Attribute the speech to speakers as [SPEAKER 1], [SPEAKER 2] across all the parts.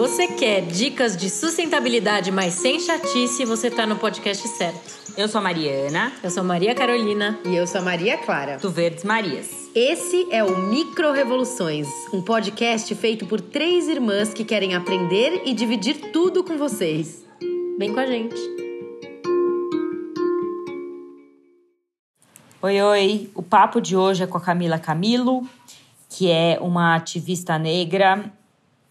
[SPEAKER 1] você quer dicas de sustentabilidade, mas sem chatice, você está no podcast certo.
[SPEAKER 2] Eu sou a Mariana.
[SPEAKER 1] Eu sou Maria Carolina.
[SPEAKER 3] E eu sou a Maria Clara.
[SPEAKER 2] Do Verdes Marias.
[SPEAKER 3] Esse é o Micro Revoluções, um podcast feito por três irmãs que querem aprender e dividir tudo com vocês.
[SPEAKER 1] Vem com a gente.
[SPEAKER 2] Oi, oi. O papo de hoje é com a Camila Camilo, que é uma ativista negra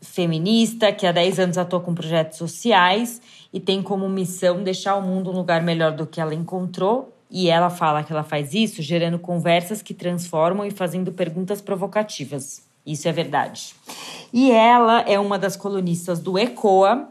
[SPEAKER 2] feminista que há 10 anos atua com projetos sociais e tem como missão deixar o mundo um lugar melhor do que ela encontrou. E ela fala que ela faz isso gerando conversas que transformam e fazendo perguntas provocativas. Isso é verdade. E ela é uma das colunistas do ECOA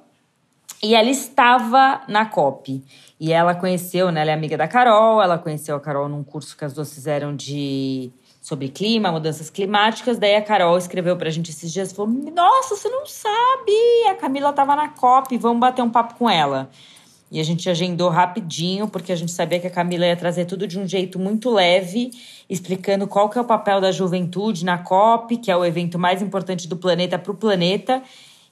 [SPEAKER 2] e ela estava na COP. E ela conheceu, né? Ela é amiga da Carol, ela conheceu a Carol num curso que as duas fizeram de sobre clima, mudanças climáticas. Daí a Carol escreveu pra gente esses dias, falou: "Nossa, você não sabe, a Camila tava na COP, vamos bater um papo com ela". E a gente agendou rapidinho, porque a gente sabia que a Camila ia trazer tudo de um jeito muito leve, explicando qual que é o papel da juventude na COP, que é o evento mais importante do planeta para o planeta.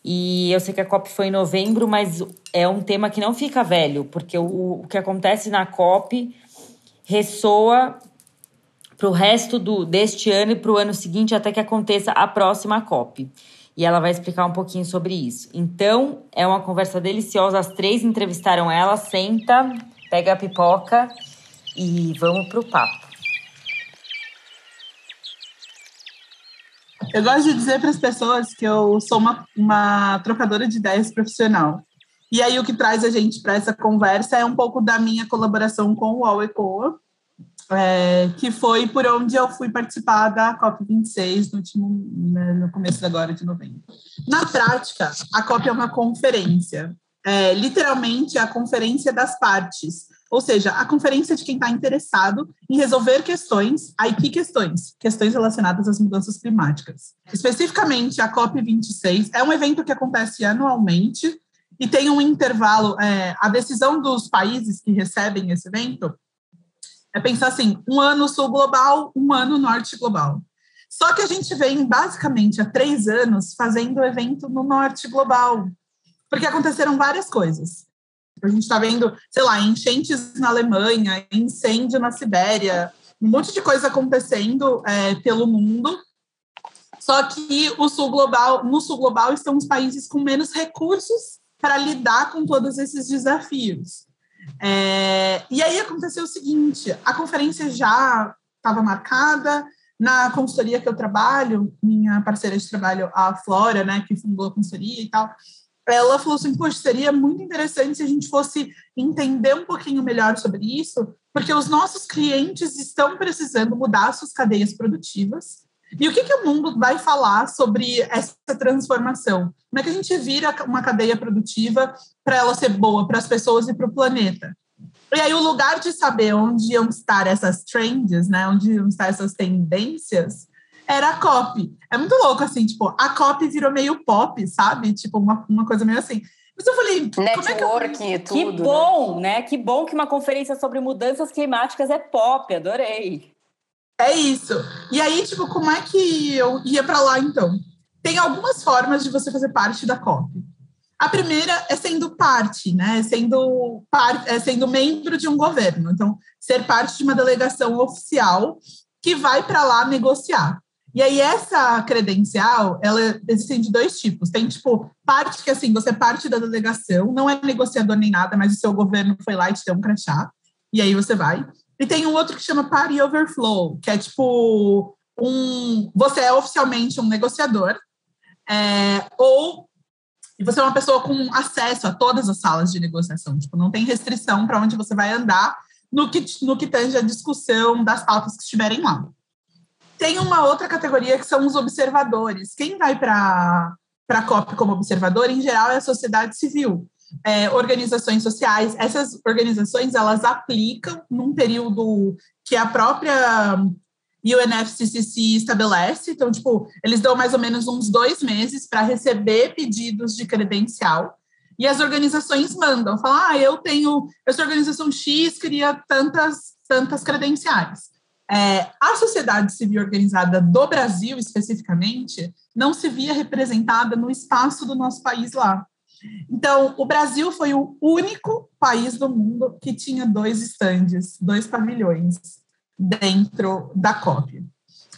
[SPEAKER 2] E eu sei que a COP foi em novembro, mas é um tema que não fica velho, porque o, o que acontece na COP ressoa para o resto do, deste ano e para o ano seguinte, até que aconteça a próxima COP. E ela vai explicar um pouquinho sobre isso. Então, é uma conversa deliciosa. As três entrevistaram ela. Senta, pega a pipoca e vamos para o papo.
[SPEAKER 4] Eu gosto de dizer para as pessoas que eu sou uma, uma trocadora de ideias profissional. E aí, o que traz a gente para essa conversa é um pouco da minha colaboração com o UOL ECOA, é, que foi por onde eu fui participar da COP26 no, último, né, no começo agora de novembro. Na prática, a COP é uma conferência, é, literalmente a conferência das partes, ou seja, a conferência de quem está interessado em resolver questões, aí que questões? Questões relacionadas às mudanças climáticas. Especificamente, a COP26 é um evento que acontece anualmente e tem um intervalo, é, a decisão dos países que recebem esse evento é pensar assim, um ano sul global, um ano norte global. Só que a gente vem basicamente há três anos fazendo o evento no norte global, porque aconteceram várias coisas. A gente está vendo, sei lá, enchentes na Alemanha, incêndio na Sibéria, um monte de coisa acontecendo é, pelo mundo. Só que o sul global, no sul global estão os países com menos recursos para lidar com todos esses desafios. É, e aí aconteceu o seguinte: a conferência já estava marcada. Na consultoria que eu trabalho, minha parceira de trabalho, a Flora, né, que fundou a consultoria e tal, ela falou assim: Poxa, seria muito interessante se a gente fosse entender um pouquinho melhor sobre isso, porque os nossos clientes estão precisando mudar suas cadeias produtivas e o que, que o mundo vai falar sobre essa transformação? Como é que a gente vira uma cadeia produtiva para ela ser boa para as pessoas e para o planeta? E aí, o lugar de saber onde iam estar essas trends, né, onde iam estar essas tendências, era a COP. É muito louco, assim, tipo, a COP virou meio pop, sabe? Tipo, uma, uma coisa meio assim. Mas eu falei.
[SPEAKER 5] Network
[SPEAKER 4] é
[SPEAKER 5] e tudo.
[SPEAKER 2] Que bom, né? né? Que bom que uma conferência sobre mudanças climáticas é pop, adorei.
[SPEAKER 4] É isso. E aí, tipo, como é que eu ia para lá então? Tem algumas formas de você fazer parte da COP. A primeira é sendo parte, né? Sendo, par, é sendo membro de um governo. Então, ser parte de uma delegação oficial que vai para lá negociar. E aí, essa credencial, ela existe de dois tipos. Tem, tipo, parte que, assim, você é parte da delegação, não é negociador nem nada, mas o seu governo foi lá e te deu um crachá, e aí você vai. E tem um outro que chama Party Overflow, que é tipo um. Você é oficialmente um negociador, é, ou você é uma pessoa com acesso a todas as salas de negociação. Tipo, não tem restrição para onde você vai andar no que, no que tange a discussão das pautas que estiverem lá. Tem uma outra categoria que são os observadores. Quem vai para a COP como observador, em geral, é a sociedade civil é, organizações sociais. Essas organizações elas aplicam num período que a própria UNFCCC estabelece. Então, tipo, eles dão mais ou menos uns dois meses para receber pedidos de credencial. E as organizações mandam, falam, ah, eu tenho, essa organização X queria tantas, tantas credenciais. é, a sociedade civil organizada do Brasil, especificamente, não se via representada no espaço do nosso país lá. Então, o Brasil foi o único país do mundo que tinha dois estandes, dois pavilhões dentro da COP.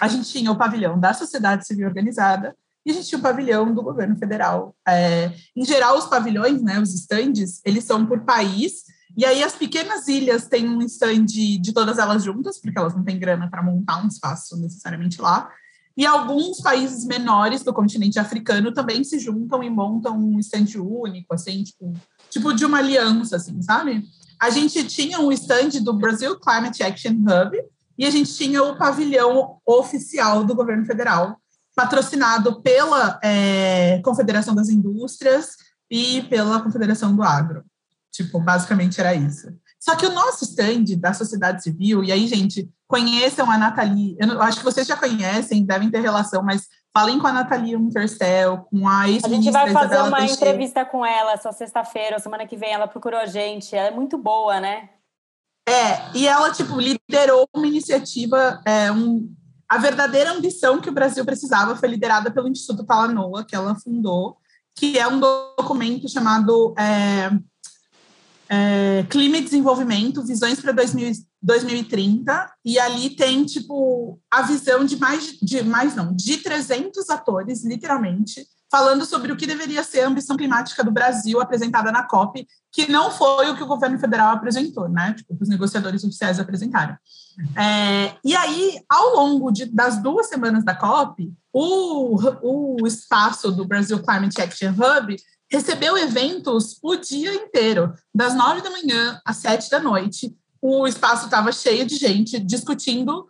[SPEAKER 4] A gente tinha o pavilhão da sociedade civil organizada e a gente tinha o pavilhão do governo federal. É, em geral, os pavilhões, né, os estandes, eles são por país e aí as pequenas ilhas têm um stand de todas elas juntas, porque elas não têm grana para montar um espaço necessariamente lá. E alguns países menores do continente africano também se juntam e montam um stand único, assim, tipo, tipo de uma aliança, assim, sabe? A gente tinha um stand do Brasil Climate Action Hub e a gente tinha o pavilhão oficial do governo federal, patrocinado pela é, Confederação das Indústrias e pela Confederação do Agro. Tipo, basicamente era isso. Só que o nosso stand da sociedade civil, e aí, gente, conheçam a Nathalie, eu acho que vocês já conhecem, devem ter relação, mas falem com a Nathalie Untercel, com a ex
[SPEAKER 2] A gente vai fazer Isabela uma Teixeira. entrevista com ela essa sexta-feira, ou semana que vem, ela procurou a gente, ela é muito boa, né?
[SPEAKER 4] É, e ela, tipo, liderou uma iniciativa, é, um, a verdadeira ambição que o Brasil precisava foi liderada pelo Instituto Talanoa, que ela fundou, que é um documento chamado é, é, Clima e Desenvolvimento, Visões para 2030, e ali tem, tipo, a visão de mais, de mais não, de 300 atores, literalmente, falando sobre o que deveria ser a ambição climática do Brasil apresentada na COP, que não foi o que o governo federal apresentou, né? Tipo, os negociadores oficiais apresentaram. É, e aí, ao longo de, das duas semanas da COP, o, o espaço do Brasil Climate Action Hub recebeu eventos o dia inteiro, das nove da manhã às sete da noite. O espaço estava cheio de gente discutindo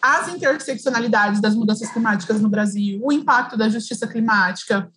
[SPEAKER 4] as interseccionalidades das mudanças climáticas no Brasil, o impacto da justiça climática,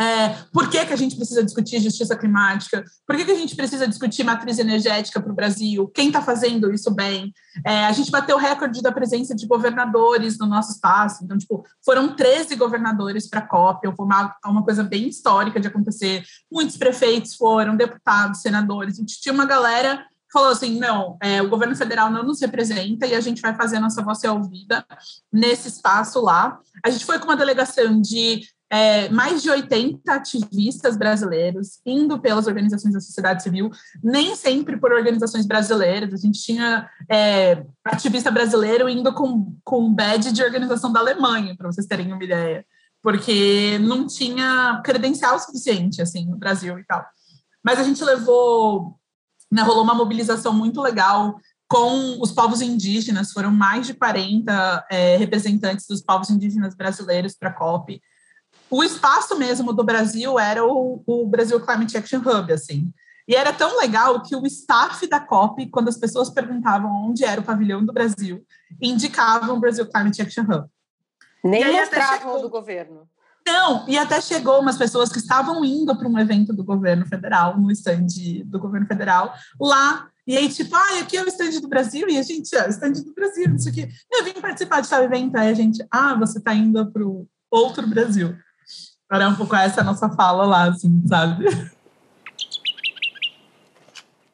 [SPEAKER 4] é, por que, que a gente precisa discutir justiça climática? Por que, que a gente precisa discutir matriz energética para o Brasil? Quem está fazendo isso bem? É, a gente bateu o recorde da presença de governadores no nosso espaço. Então, tipo, foram 13 governadores para a COP. Uma, uma coisa bem histórica de acontecer. Muitos prefeitos foram, deputados, senadores. A gente tinha uma galera falou assim: não, é, o governo federal não nos representa e a gente vai fazer a nossa voz ser ouvida nesse espaço lá. A gente foi com uma delegação de é, mais de 80 ativistas brasileiros indo pelas organizações da sociedade civil, nem sempre por organizações brasileiras. A gente tinha é, ativista brasileiro indo com, com badge de organização da Alemanha, para vocês terem uma ideia, porque não tinha credencial suficiente assim no Brasil e tal. Mas a gente levou, né, rolou uma mobilização muito legal com os povos indígenas, foram mais de 40 é, representantes dos povos indígenas brasileiros para a COP o espaço mesmo do Brasil era o, o Brasil Climate Action Hub, assim. E era tão legal que o staff da COP, quando as pessoas perguntavam onde era o pavilhão do Brasil, indicavam o Brasil Climate Action Hub.
[SPEAKER 3] Nem mostravam chegou... do governo.
[SPEAKER 4] Não, e até chegou umas pessoas que estavam indo para um evento do governo federal, no stand do governo federal, lá. E aí, tipo, ah, aqui é o stand do Brasil, e a gente, o stand do Brasil, isso aqui. Eu vim participar de tal evento, aí a gente, ah, você está indo para o outro Brasil. Era um pouco essa nossa fala lá, assim, sabe?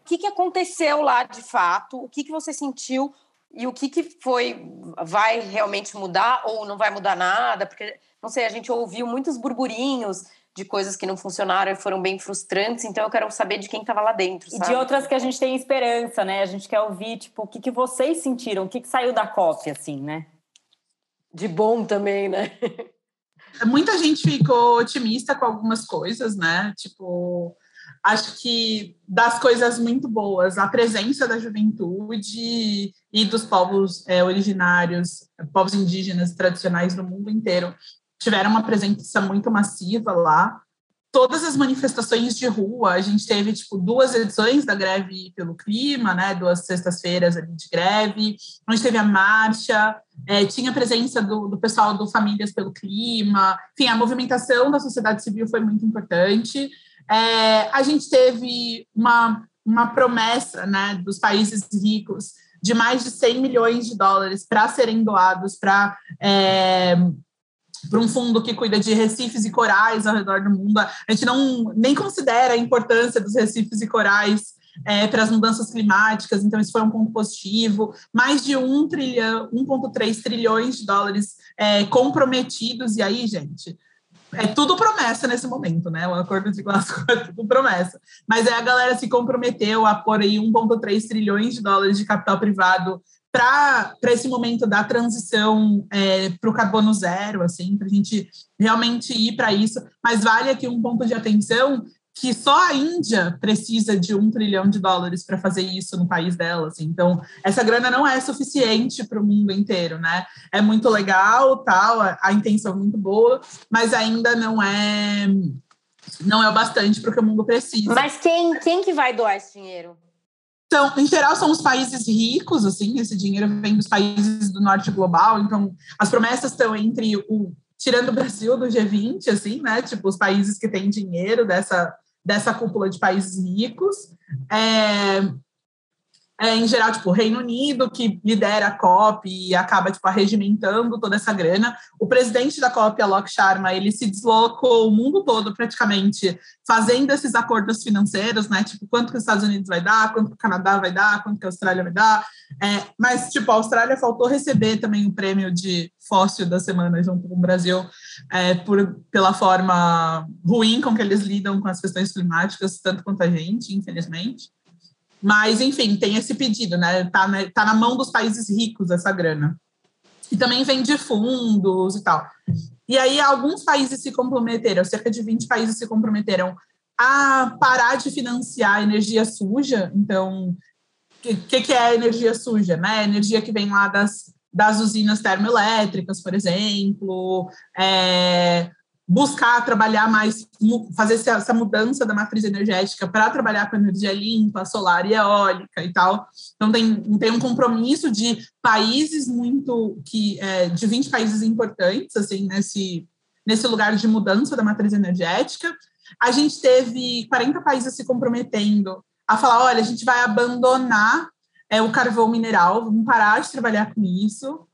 [SPEAKER 4] O
[SPEAKER 3] que, que aconteceu lá de fato? O que, que você sentiu e o que, que foi vai realmente mudar ou não vai mudar nada? Porque, não sei, a gente ouviu muitos burburinhos de coisas que não funcionaram e foram bem frustrantes, então eu quero saber de quem estava lá dentro. Sabe?
[SPEAKER 2] E de outras que a gente tem esperança, né? A gente quer ouvir, tipo, o que, que vocês sentiram, o que, que saiu da COP, assim, né?
[SPEAKER 3] De bom também, né?
[SPEAKER 4] Muita gente ficou otimista com algumas coisas, né? Tipo, acho que das coisas muito boas, a presença da juventude e dos povos é, originários, povos indígenas tradicionais do mundo inteiro, tiveram uma presença muito massiva lá todas as manifestações de rua, a gente teve tipo duas edições da greve pelo clima, né, duas sextas-feiras de greve, a gente teve a marcha, é, tinha presença do, do, pessoal do Famílias pelo Clima, enfim, a movimentação da sociedade civil foi muito importante. É, a gente teve uma, uma promessa, né, dos países ricos de mais de 100 milhões de dólares para serem doados para é, para um fundo que cuida de recifes e corais ao redor do mundo. A gente não nem considera a importância dos recifes e corais é, para as mudanças climáticas, então isso foi um ponto positivo. Mais de 1 trilhão, 1,3 trilhões de dólares é, comprometidos, e aí, gente, é tudo promessa nesse momento, né? O acordo de Glasgow é tudo promessa. Mas aí a galera se comprometeu a pôr aí 1,3 trilhões de dólares de capital privado para esse momento da transição é, para o carbono zero, assim, para a gente realmente ir para isso. Mas vale aqui um ponto de atenção que só a Índia precisa de um trilhão de dólares para fazer isso no país dela. Assim. Então, essa grana não é suficiente para o mundo inteiro, né? É muito legal, tal, a intenção é muito boa, mas ainda não é não é o bastante para o que o mundo precisa.
[SPEAKER 3] Mas quem, quem que vai doar esse dinheiro?
[SPEAKER 4] Então, em geral, são os países ricos, assim, esse dinheiro vem dos países do norte global, então as promessas estão entre o tirando o Brasil do G20, assim, né? Tipo, os países que têm dinheiro dessa dessa cúpula de países ricos. É, é, em geral, tipo, Reino Unido, que lidera a COP e acaba, tipo, arregimentando toda essa grana. O presidente da COP, Alok Sharma, ele se deslocou o mundo todo, praticamente, fazendo esses acordos financeiros, né? Tipo, quanto que os Estados Unidos vai dar, quanto que o Canadá vai dar, quanto que a Austrália vai dar. É, mas, tipo, a Austrália faltou receber também o prêmio de fóssil da semana junto com o Brasil, é, por, pela forma ruim com que eles lidam com as questões climáticas, tanto quanto a gente, infelizmente. Mas, enfim, tem esse pedido, né? Tá, né? tá na mão dos países ricos essa grana. E também vem de fundos e tal. E aí, alguns países se comprometeram, cerca de 20 países se comprometeram a parar de financiar energia suja. Então, o que, que, é energia suja? Né? Energia que vem lá das, das usinas termoelétricas, por exemplo, é, buscar trabalhar mais, fazer essa mudança da matriz energética para trabalhar com energia limpa, solar e eólica e tal. Então tem, tem um compromisso de países muito que é, de 20 países importantes assim nesse nesse lugar de mudança da matriz energética. A gente teve 40 países se comprometendo a falar, olha, a gente vai abandonar é, o carvão mineral, vamos parar de trabalhar com isso.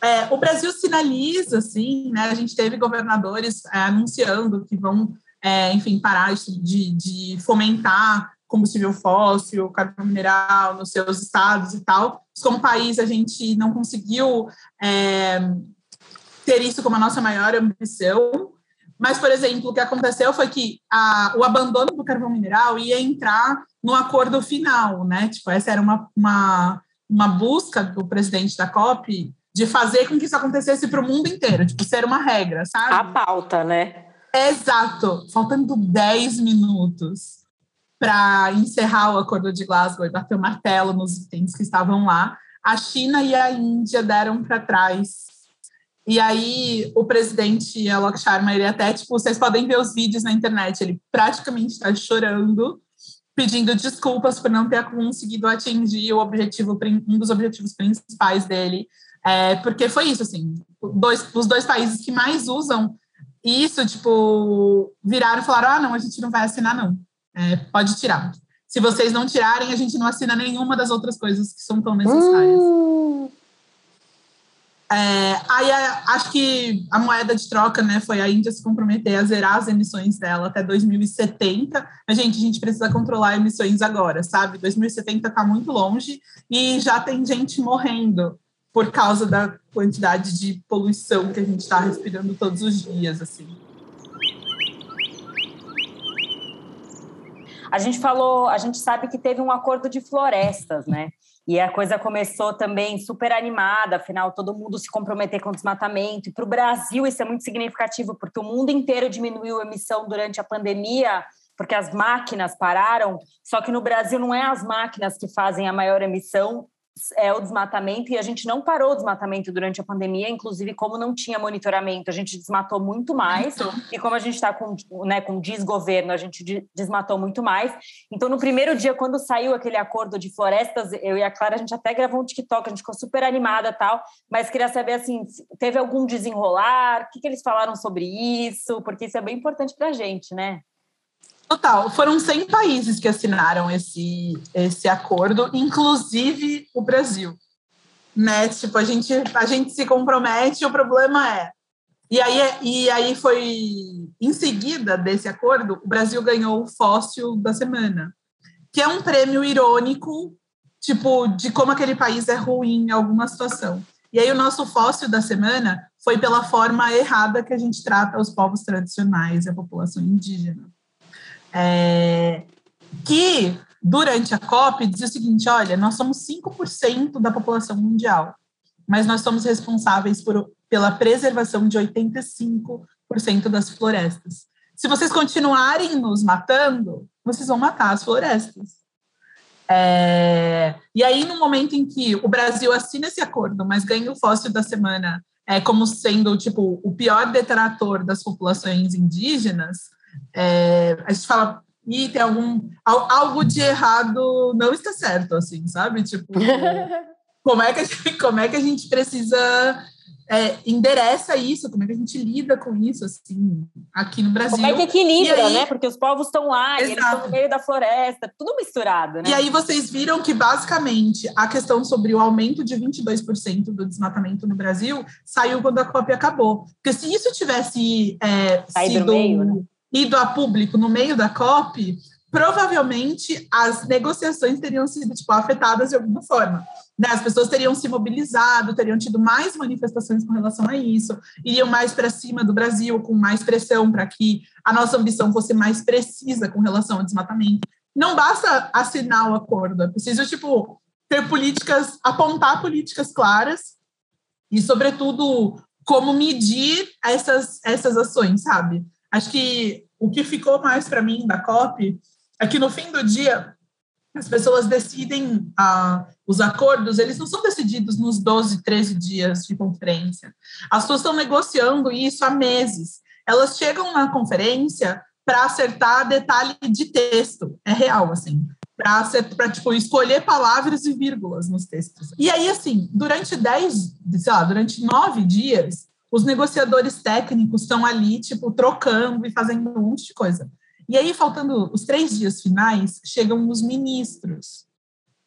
[SPEAKER 4] É, o Brasil sinaliza, assim, né? A gente teve governadores é, anunciando que vão, é, enfim, parar de, de fomentar combustível fóssil, carvão mineral nos seus estados e tal. Como país, a gente não conseguiu é, ter isso como a nossa maior ambição. Mas, por exemplo, o que aconteceu foi que a, o abandono do carvão mineral ia entrar no acordo final, né? Tipo, essa era uma, uma, uma busca do presidente da COP de fazer com que isso acontecesse para o mundo inteiro, tipo, ser uma regra, sabe?
[SPEAKER 3] A pauta, né?
[SPEAKER 4] Exato. Faltando 10 minutos para encerrar o acordo de Glasgow e bater o martelo nos itens que estavam lá, a China e a Índia deram para trás. E aí, o presidente Alok Sharma, ele até, tipo, vocês podem ver os vídeos na internet, ele praticamente está chorando, pedindo desculpas por não ter conseguido atingir o objetivo, um dos objetivos principais dele, é, porque foi isso, assim, dois, os dois países que mais usam isso, tipo, viraram e falaram, ah, não, a gente não vai assinar, não. É, pode tirar. Se vocês não tirarem, a gente não assina nenhuma das outras coisas que são tão necessárias. Uh. É, aí acho que a moeda de troca, né, foi a Índia se comprometer a zerar as emissões dela até 2070. Mas, gente, a gente precisa controlar emissões agora, sabe? 2070 está muito longe e já tem gente morrendo por causa da quantidade de poluição que a gente está respirando todos os dias, assim.
[SPEAKER 2] A gente falou, a gente sabe que teve um acordo de florestas, né? E a coisa começou também super animada, afinal, todo mundo se comprometer com o desmatamento. E para o Brasil isso é muito significativo, porque o mundo inteiro diminuiu a emissão durante a pandemia, porque as máquinas pararam. Só que no Brasil não é as máquinas que fazem a maior emissão, é, o desmatamento e a gente não parou o desmatamento durante a pandemia, inclusive como não tinha monitoramento, a gente desmatou muito mais e como a gente está com, né, com desgoverno, a gente desmatou muito mais. Então, no primeiro dia, quando saiu aquele acordo de florestas, eu e a Clara, a gente até gravou um TikTok, a gente ficou super animada tal, mas queria saber, assim, teve algum desenrolar? O que, que eles falaram sobre isso? Porque isso é bem importante para a gente, né?
[SPEAKER 4] Total, foram 100 países que assinaram esse, esse acordo, inclusive o Brasil. Né? Tipo, a gente, a gente se compromete, o problema é. E aí, e aí foi em seguida desse acordo, o Brasil ganhou o fóssil da semana. que é um prêmio irônico, tipo, de como aquele país é ruim em alguma situação. E aí o nosso fóssil da semana foi pela forma errada que a gente trata os povos tradicionais e a população indígena. É, que, durante a COP, dizia o seguinte, olha, nós somos 5% da população mundial, mas nós somos responsáveis por, pela preservação de 85% das florestas. Se vocês continuarem nos matando, vocês vão matar as florestas. É, e aí, no momento em que o Brasil assina esse acordo, mas ganha o fóssil da semana é, como sendo tipo o pior detrator das populações indígenas, é, a gente fala e tem algum algo de errado não está certo, assim, sabe? Tipo, como é que a gente, como é que a gente precisa é, endereça isso, como é que a gente lida com isso, assim, aqui no Brasil.
[SPEAKER 2] Como é que equilibra, aí, né? Porque os povos estão lá, eles estão no meio da floresta, tudo misturado, né?
[SPEAKER 4] E aí vocês viram que, basicamente, a questão sobre o aumento de 22% do desmatamento no Brasil saiu quando a COP acabou. Porque se isso tivesse é, sido meio, né? Ido a público no meio da COP, provavelmente as negociações teriam sido tipo, afetadas de alguma forma. Né? As pessoas teriam se mobilizado, teriam tido mais manifestações com relação a isso, iriam mais para cima do Brasil, com mais pressão para que a nossa ambição fosse mais precisa com relação ao desmatamento. Não basta assinar o acordo, é preciso tipo, ter políticas, apontar políticas claras e, sobretudo, como medir essas, essas ações, sabe? Acho que o que ficou mais para mim da COP é que no fim do dia as pessoas decidem ah, os acordos, eles não são decididos nos 12, 13 dias de conferência. As pessoas estão negociando isso há meses. Elas chegam na conferência para acertar detalhe de texto, é real, assim, para tipo, escolher palavras e vírgulas nos textos. E aí, assim, durante 10, sei lá, durante nove dias, os negociadores técnicos estão ali, tipo, trocando e fazendo um monte de coisa. E aí, faltando os três dias finais, chegam os ministros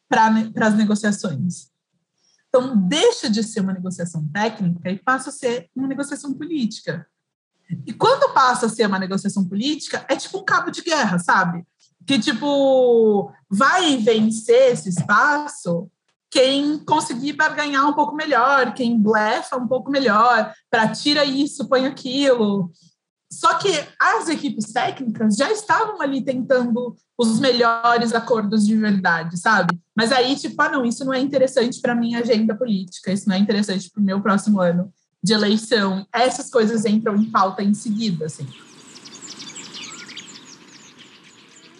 [SPEAKER 4] para as negociações. Então, deixa de ser uma negociação técnica e passa a ser uma negociação política. E quando passa a ser uma negociação política, é tipo um cabo de guerra, sabe? Que, tipo, vai vencer esse espaço quem conseguir ganhar um pouco melhor, quem blefa um pouco melhor, para tira isso, põe aquilo. Só que as equipes técnicas já estavam ali tentando os melhores acordos de verdade, sabe? Mas aí, tipo, ah, não, isso não é interessante para minha agenda política, isso não é interessante para o meu próximo ano de eleição. Essas coisas entram em pauta em seguida, assim.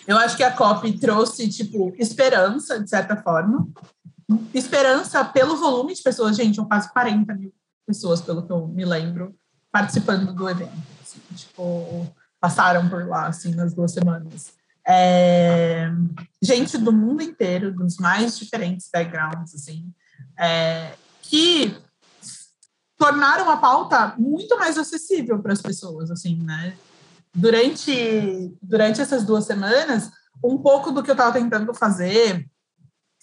[SPEAKER 4] Eu acho que a COP trouxe, tipo, esperança, de certa forma. Esperança pelo volume de pessoas. Gente, são quase 40 mil pessoas, pelo que eu me lembro, participando do evento assim, tipo, passaram por lá, assim, nas duas semanas. É, gente do mundo inteiro, dos mais diferentes backgrounds, assim, é, que tornaram a pauta muito mais acessível para as pessoas, assim, né? Durante, durante essas duas semanas, um pouco do que eu estava tentando fazer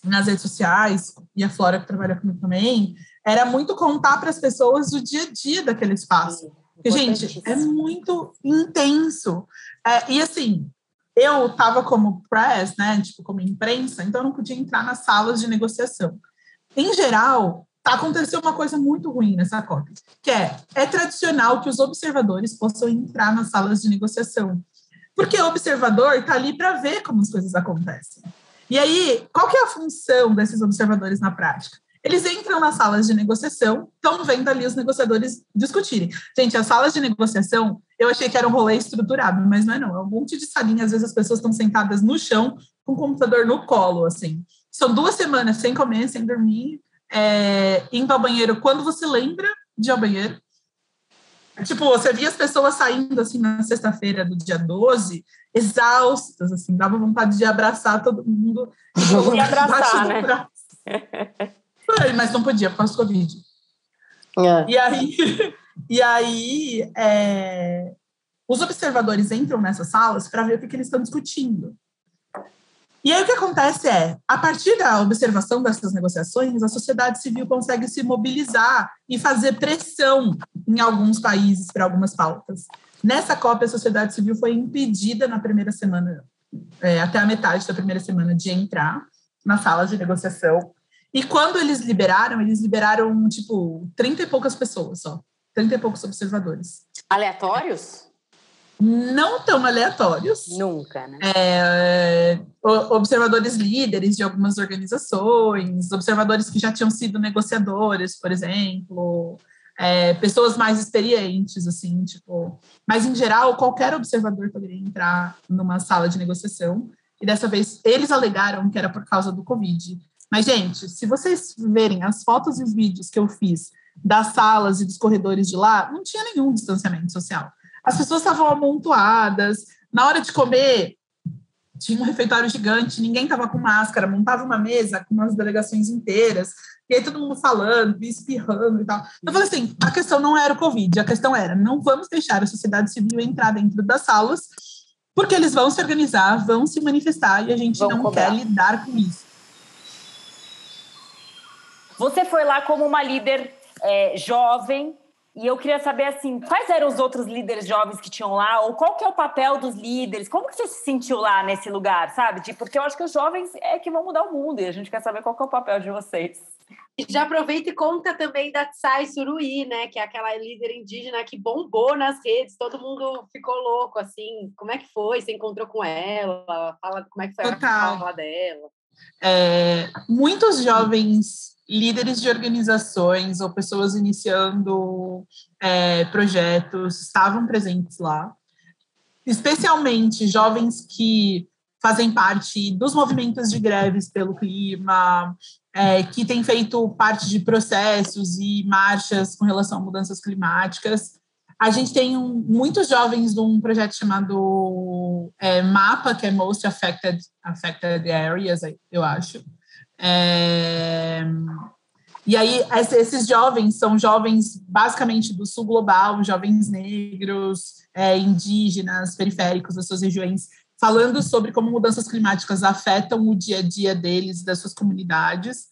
[SPEAKER 4] nas redes sociais, e a Flora que trabalha comigo também, era muito contar para as pessoas o dia a dia daquele espaço. Gente, é muito intenso. É, e assim, eu estava como press, né, tipo como imprensa, então eu não podia entrar nas salas de negociação. Em geral, aconteceu uma coisa muito ruim nessa COP, que é, é tradicional que os observadores possam entrar nas salas de negociação, porque o observador está ali para ver como as coisas acontecem. E aí, qual que é a função desses observadores na prática? Eles entram nas salas de negociação, estão vendo ali os negociadores discutirem. Gente, as salas de negociação, eu achei que era um rolê estruturado, mas não é não. É um monte de salinhas, às vezes as pessoas estão sentadas no chão, com o computador no colo, assim. São duas semanas sem comer, sem dormir, é, indo ao banheiro quando você lembra de ir ao banheiro. Tipo, você via as pessoas saindo, assim, na sexta-feira do dia 12, exaustas, assim, dava vontade de abraçar todo mundo.
[SPEAKER 2] E abraçar, né?
[SPEAKER 4] mas não podia por causa do Covid. É. E aí, e aí é, os observadores entram nessas salas para ver o que, que eles estão discutindo. E aí o que acontece é, a partir da observação dessas negociações, a sociedade civil consegue se mobilizar e fazer pressão em alguns países para algumas pautas. Nessa COP, a sociedade civil foi impedida na primeira semana é, até a metade da primeira semana de entrar nas salas de negociação. E quando eles liberaram, eles liberaram, tipo, 30 e poucas pessoas só. 30 e poucos observadores.
[SPEAKER 3] Aleatórios?
[SPEAKER 4] Não tão aleatórios.
[SPEAKER 3] Nunca, né?
[SPEAKER 4] É, observadores líderes de algumas organizações, observadores que já tinham sido negociadores, por exemplo, é, pessoas mais experientes, assim, tipo. Mas, em geral, qualquer observador poderia entrar numa sala de negociação. E dessa vez eles alegaram que era por causa do Covid. Mas, gente, se vocês verem as fotos e os vídeos que eu fiz das salas e dos corredores de lá, não tinha nenhum distanciamento social. As pessoas estavam amontoadas. Na hora de comer, tinha um refeitório gigante, ninguém estava com máscara, montava uma mesa com umas delegações inteiras, e aí todo mundo falando, espirrando e tal. Eu falei assim: a questão não era o Covid, a questão era: não vamos deixar a sociedade civil entrar dentro das salas, porque eles vão se organizar, vão se manifestar e a gente Vão não cobrar. quer lidar com isso.
[SPEAKER 2] Você foi lá como uma líder é, jovem e eu queria saber, assim, quais eram os outros líderes jovens que tinham lá? Ou qual que é o papel dos líderes? Como que você se sentiu lá nesse lugar, sabe? De, porque eu acho que os jovens é que vão mudar o mundo. E a gente quer saber qual que é o papel de vocês.
[SPEAKER 5] E já aproveita e conta também da Tsai Suruí, né? Que é aquela líder indígena que bombou nas redes. Todo mundo ficou louco, assim. Como é que foi? Você encontrou com ela? Fala como é que foi Total. a fala dela.
[SPEAKER 4] É, muitos jovens líderes de organizações ou pessoas iniciando é, projetos estavam presentes lá, especialmente jovens que fazem parte dos movimentos de greves pelo clima, é, que têm feito parte de processos e marchas com relação a mudanças climáticas. A gente tem um, muitos jovens de um projeto chamado é, MAPA, que é Most Affected, Affected Areas, eu acho, é, e aí, esses jovens são jovens basicamente do sul global, jovens negros, é, indígenas, periféricos das suas regiões, falando sobre como mudanças climáticas afetam o dia a dia deles, das suas comunidades.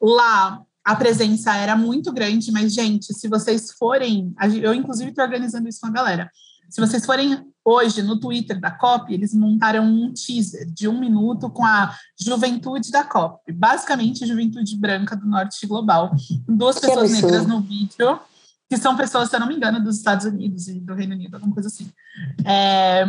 [SPEAKER 4] Lá, a presença era muito grande, mas, gente, se vocês forem. Eu, inclusive, estou organizando isso com a galera. Se vocês forem hoje no Twitter da COP, eles montaram um teaser de um minuto com a juventude da COP, basicamente juventude branca do norte global. Duas que pessoas absurdo. negras no vídeo, que são pessoas, se eu não me engano, dos Estados Unidos e do Reino Unido, alguma coisa assim. É,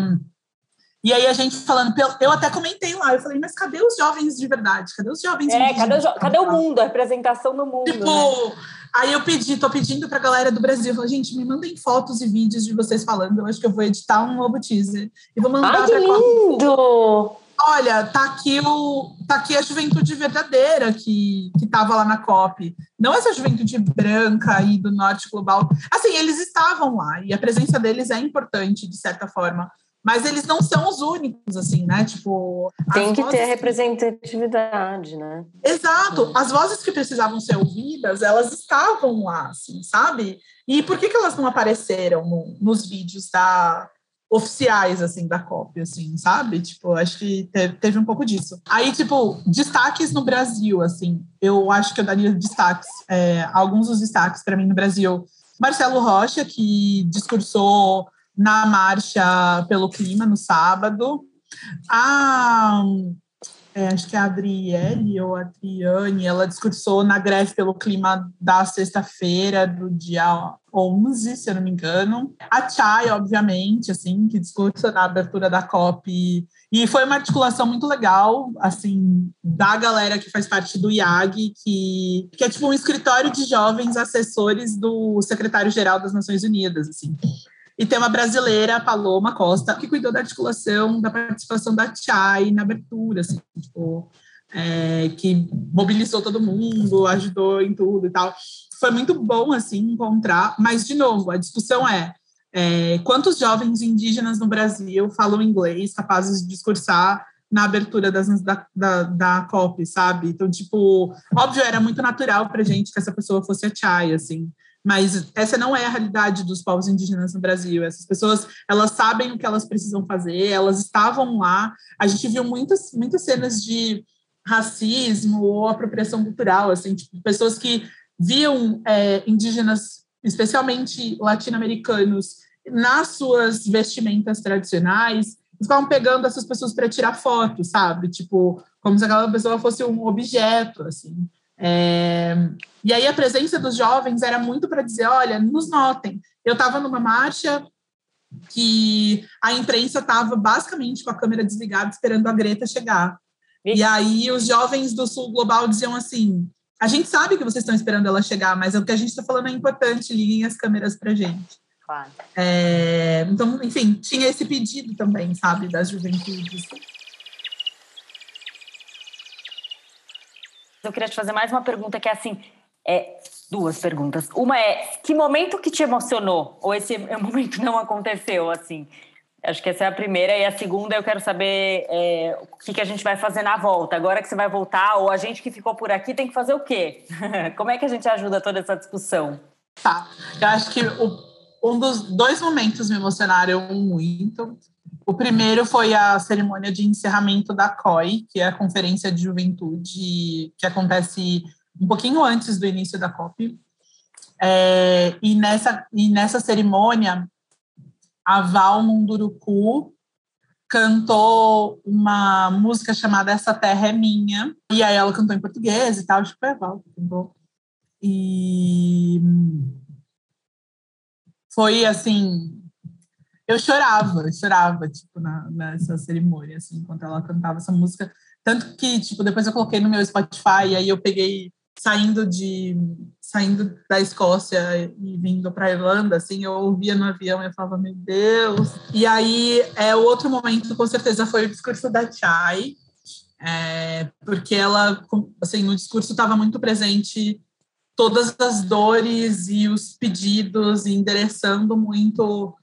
[SPEAKER 4] e aí a gente falando, eu até comentei lá, eu falei, mas cadê os jovens de verdade? Cadê os jovens?
[SPEAKER 2] É, cadê o, cadê o mundo, a representação do mundo?
[SPEAKER 4] Tipo, né? Aí eu pedi, tô pedindo pra galera do Brasil, falei, gente, me mandem fotos e vídeos de vocês falando. Eu acho que eu vou editar um novo teaser. E vou mandar
[SPEAKER 2] Ai, que lindo!
[SPEAKER 4] Olha, tá aqui o tá aqui a juventude verdadeira que que tava lá na COP. Não essa juventude branca aí do norte global. Assim, eles estavam lá e a presença deles é importante de certa forma mas eles não são os únicos, assim, né? Tipo.
[SPEAKER 3] Tem que ter representatividade, né?
[SPEAKER 4] Exato. As vozes que precisavam ser ouvidas, elas estavam lá, assim, sabe? E por que, que elas não apareceram no, nos vídeos da, oficiais, assim, da COP, assim, sabe? Tipo, acho que teve, teve, um pouco disso. Aí, tipo, destaques no Brasil, assim, eu acho que eu daria destaques, é, alguns dos destaques para mim no Brasil. Marcelo Rocha, que discursou na marcha pelo clima no sábado. A, é, acho que é a Adriele ou a Adriane, ela discursou na greve pelo clima da sexta-feira, do dia 11, se eu não me engano. A Chay, obviamente, assim, que discursa na abertura da COP. E foi uma articulação muito legal, assim, da galera que faz parte do IAG, que, que é tipo um escritório de jovens assessores do secretário-geral das Nações Unidas, assim. E tem uma brasileira, Paloma Costa, que cuidou da articulação, da participação da Chai na abertura, assim, tipo, é, que mobilizou todo mundo, ajudou em tudo e tal. Foi muito bom, assim, encontrar, mas, de novo, a discussão é, é quantos jovens indígenas no Brasil falam inglês, capazes de discursar na abertura das, da, da, da COP, sabe? Então, tipo, óbvio, era muito natural para gente que essa pessoa fosse a Chai, assim. Mas essa não é a realidade dos povos indígenas no Brasil. Essas pessoas, elas sabem o que elas precisam fazer, elas estavam lá. A gente viu muitas, muitas cenas de racismo ou apropriação cultural, assim, tipo, pessoas que viam é, indígenas, especialmente latino-americanos, nas suas vestimentas tradicionais, ficavam pegando essas pessoas para tirar foto, sabe? Tipo, como se aquela pessoa fosse um objeto, assim. É... E aí a presença dos jovens era muito para dizer, olha, nos notem. Eu estava numa marcha que a imprensa estava basicamente com a câmera desligada esperando a Greta chegar. E aí os jovens do Sul Global diziam assim: a gente sabe que vocês estão esperando ela chegar, mas o que a gente está falando é importante, liguem as câmeras para gente. Claro. É, então, enfim, tinha esse pedido também, sabe, das juventudes.
[SPEAKER 2] Eu queria te fazer mais uma pergunta que é assim, é, duas perguntas. Uma é, que momento que te emocionou? Ou esse momento não aconteceu, assim? Acho que essa é a primeira. E a segunda, eu quero saber é, o que, que a gente vai fazer na volta. Agora que você vai voltar, ou a gente que ficou por aqui tem que fazer o quê? Como é que a gente ajuda toda essa discussão?
[SPEAKER 4] Tá. Eu acho que o, um dos dois momentos me emocionaram muito. O primeiro foi a cerimônia de encerramento da COI, que é a Conferência de Juventude, que acontece um pouquinho antes do início da COP. É, e, nessa, e nessa cerimônia, a Val Munduruku cantou uma música chamada Essa Terra é Minha. E aí ela cantou em português e tal, foi a Val cantou. E foi assim, eu chorava, chorava, tipo, na, nessa cerimônia, assim, enquanto ela cantava essa música. Tanto que, tipo, depois eu coloquei no meu Spotify, aí eu peguei saindo de saindo da Escócia e vindo para Irlanda, assim, eu ouvia no avião e eu falava, meu Deus. E aí, é, o outro momento, com certeza, foi o discurso da Chai, é, porque ela, assim, no discurso estava muito presente todas as dores e os pedidos, e endereçando muito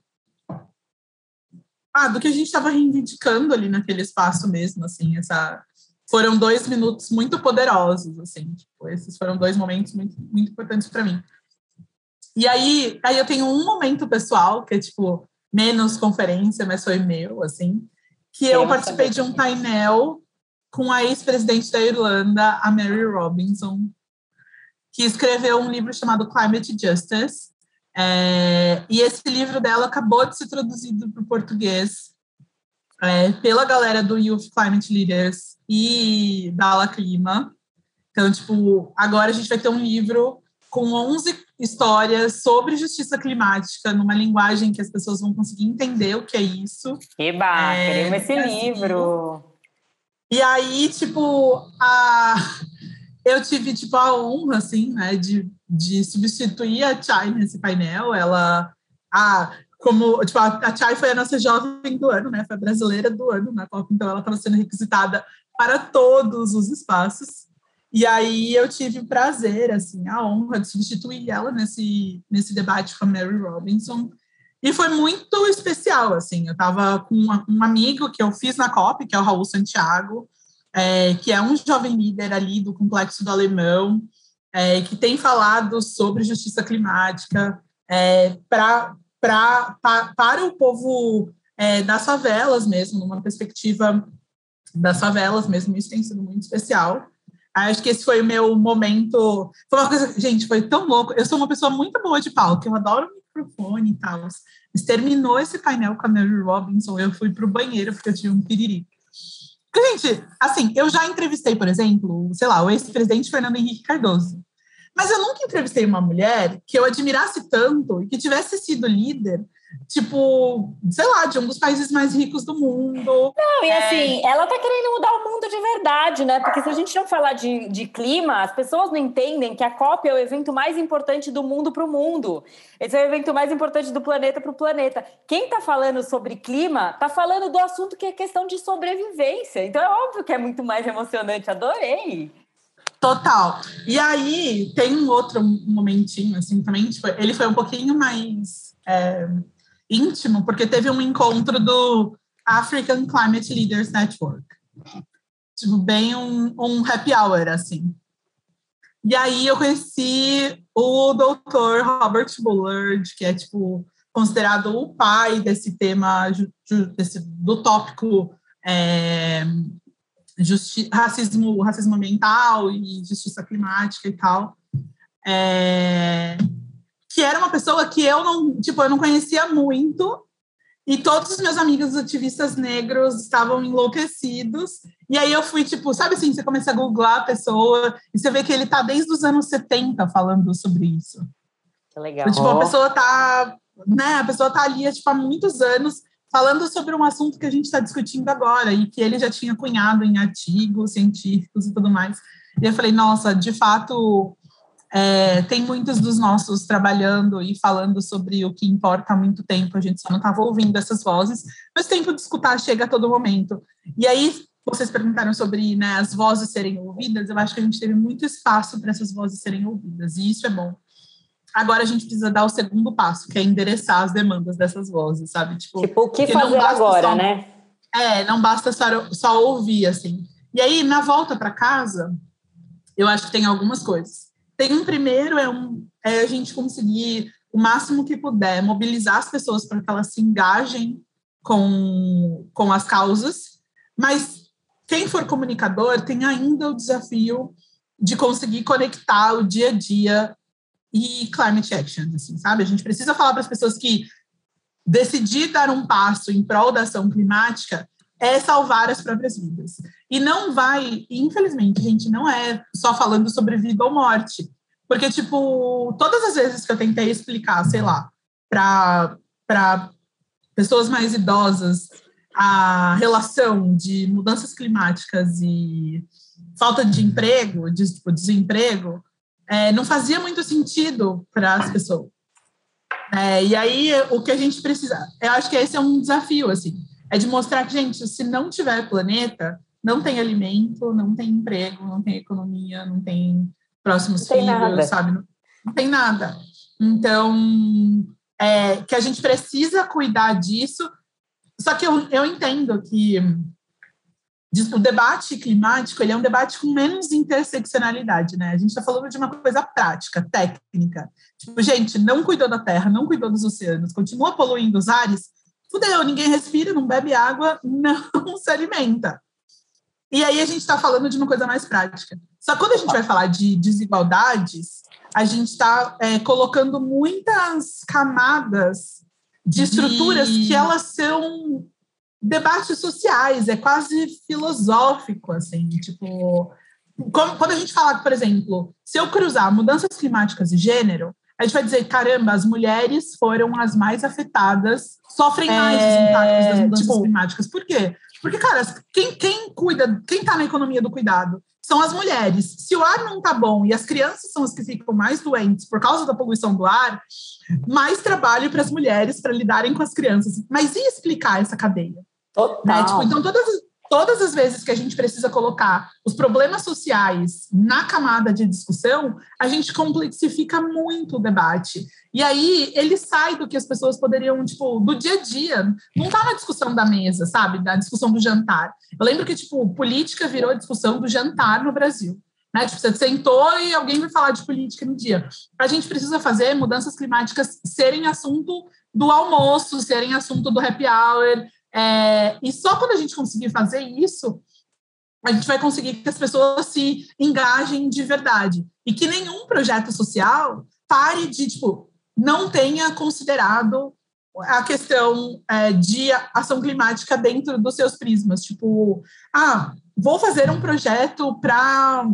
[SPEAKER 4] ah, do que a gente estava reivindicando ali naquele espaço mesmo, assim, essa foram dois minutos muito poderosos, assim, tipo, esses foram dois momentos muito, muito importantes para mim. E aí, aí eu tenho um momento pessoal, que é, tipo, menos conferência, mas foi meu, assim, que eu, eu participei de um painel com a ex-presidente da Irlanda, a Mary Robinson, que escreveu um livro chamado Climate Justice, é, e esse livro dela acabou de ser traduzido para o português é, pela galera do Youth Climate Leaders e da Ala Clima. Então, tipo, agora a gente vai ter um livro com 11 histórias sobre justiça climática, numa linguagem que as pessoas vão conseguir entender o que é isso.
[SPEAKER 2] Eba, é, queremos esse livro!
[SPEAKER 4] E aí, tipo, a... eu tive, tipo, a honra, assim, né, de, de substituir a Chai nesse painel. Ela... A, como, tipo, a, Chai foi a nossa jovem do ano, né? Foi a brasileira do ano na Copa, então ela estava sendo requisitada para todos os espaços. E aí eu tive o prazer, assim, a honra de substituir ela nesse, nesse debate com a Mary Robinson. E foi muito especial, assim. Eu estava com um amigo que eu fiz na COP, que é o Raul Santiago, é, que é um jovem líder ali do Complexo do Alemão, é, que tem falado sobre justiça climática é, pra, pra, para o povo é, das favelas mesmo, numa perspectiva das favelas mesmo, isso tem sido muito especial. Acho que esse foi o meu momento. Foi uma coisa, gente, foi tão louco. Eu sou uma pessoa muito boa de palco, eu adoro microfone e tal. Terminou esse painel com a Mary Robinson, eu fui para o banheiro porque eu tinha um piriri. Gente, assim, eu já entrevistei, por exemplo, sei lá, o ex-presidente Fernando Henrique Cardoso. Mas eu nunca entrevistei uma mulher que eu admirasse tanto e que tivesse sido líder tipo, sei lá, de um dos países mais ricos do mundo.
[SPEAKER 2] Não, e é... assim, ela tá querendo mudar o mundo de verdade, né? Porque se a gente não falar de, de clima, as pessoas não entendem que a COP é o evento mais importante do mundo para o mundo. Esse é o evento mais importante do planeta para o planeta. Quem tá falando sobre clima, tá falando do assunto que é questão de sobrevivência. Então é óbvio que é muito mais emocionante. Adorei.
[SPEAKER 4] Total. E aí tem um outro momentinho, assim, também, tipo, ele foi um pouquinho mais. É íntimo, porque teve um encontro do African Climate Leaders Network. Tipo, bem um, um happy hour, assim. E aí eu conheci o doutor Robert Bullard, que é, tipo, considerado o pai desse tema, desse, do tópico é, justi racismo, racismo ambiental e justiça climática e tal. É, que era uma pessoa que eu não, tipo, eu não conhecia muito, e todos os meus amigos ativistas negros estavam enlouquecidos. E aí eu fui, tipo, sabe assim, você começa a googlar a pessoa e você vê que ele tá desde os anos 70 falando sobre isso.
[SPEAKER 2] Que legal.
[SPEAKER 4] Então, tipo, a pessoa tá, né, a pessoa tá ali, tipo, há muitos anos falando sobre um assunto que a gente está discutindo agora e que ele já tinha cunhado em artigos científicos e tudo mais. E eu falei, nossa, de fato, é, tem muitos dos nossos trabalhando e falando sobre o que importa há muito tempo, a gente só não estava ouvindo essas vozes, mas o tempo de escutar chega a todo momento. E aí, vocês perguntaram sobre né, as vozes serem ouvidas, eu acho que a gente teve muito espaço para essas vozes serem ouvidas, e isso é bom agora a gente precisa dar o segundo passo, que é endereçar as demandas dessas vozes, sabe?
[SPEAKER 2] Tipo, tipo o que fazer agora,
[SPEAKER 4] só,
[SPEAKER 2] né?
[SPEAKER 4] É, não basta só, só ouvir, assim. E aí, na volta para casa, eu acho que tem algumas coisas. Tem um primeiro, é, um, é a gente conseguir, o máximo que puder, mobilizar as pessoas para que elas se engajem com, com as causas, mas quem for comunicador tem ainda o desafio de conseguir conectar o dia a dia e climate action, assim, sabe? A gente precisa falar para as pessoas que decidir dar um passo em prol da ação climática é salvar as próprias vidas. E não vai, infelizmente, gente não é só falando sobre vida ou morte. Porque, tipo, todas as vezes que eu tentei explicar, sei lá, para pessoas mais idosas a relação de mudanças climáticas e falta de emprego, de tipo, desemprego, é, não fazia muito sentido para as pessoas. É, e aí, o que a gente precisa, eu acho que esse é um desafio, assim, é de mostrar que, gente, se não tiver planeta, não tem alimento, não tem emprego, não tem economia, não tem próximos não filhos, tem sabe? Não, não, tem nada. Então, é, que a gente precisa cuidar disso, só que eu, eu entendo que o debate climático ele é um debate com menos interseccionalidade, né? A gente está falando de uma coisa prática, técnica. Tipo, gente, não cuidou da terra, não cuidou dos oceanos, continua poluindo os ares, fudeu, ninguém respira, não bebe água, não se alimenta. E aí a gente está falando de uma coisa mais prática. Só quando a gente vai falar de desigualdades, a gente está é, colocando muitas camadas de estruturas de... que elas são debates sociais, é quase filosófico, assim, tipo, quando a gente fala, por exemplo, se eu cruzar mudanças climáticas e gênero, a gente vai dizer, caramba, as mulheres foram as mais afetadas, sofrem mais é... os impactos das mudanças tipo... climáticas. Por quê? Porque, cara, quem, quem cuida, quem está na economia do cuidado são as mulheres. Se o ar não está bom e as crianças são as que ficam mais doentes por causa da poluição do ar, mais trabalho para as mulheres para lidarem com as crianças. Mas e explicar essa cadeia? Né? Tipo, então, todas, todas as vezes que a gente precisa colocar os problemas sociais na camada de discussão, a gente complexifica muito o debate. E aí ele sai do que as pessoas poderiam, tipo, do dia a dia. Não tá na discussão da mesa, sabe? Da discussão do jantar. Eu lembro que, tipo, política virou a discussão do jantar no Brasil. Né? Tipo, você sentou e alguém vai falar de política no dia. A gente precisa fazer mudanças climáticas serem assunto do almoço, serem assunto do happy hour, é, e só quando a gente conseguir fazer isso, a gente vai conseguir que as pessoas se engajem de verdade. E que nenhum projeto social pare de, tipo, não tenha considerado a questão é, de ação climática dentro dos seus prismas. Tipo, ah, vou fazer um projeto para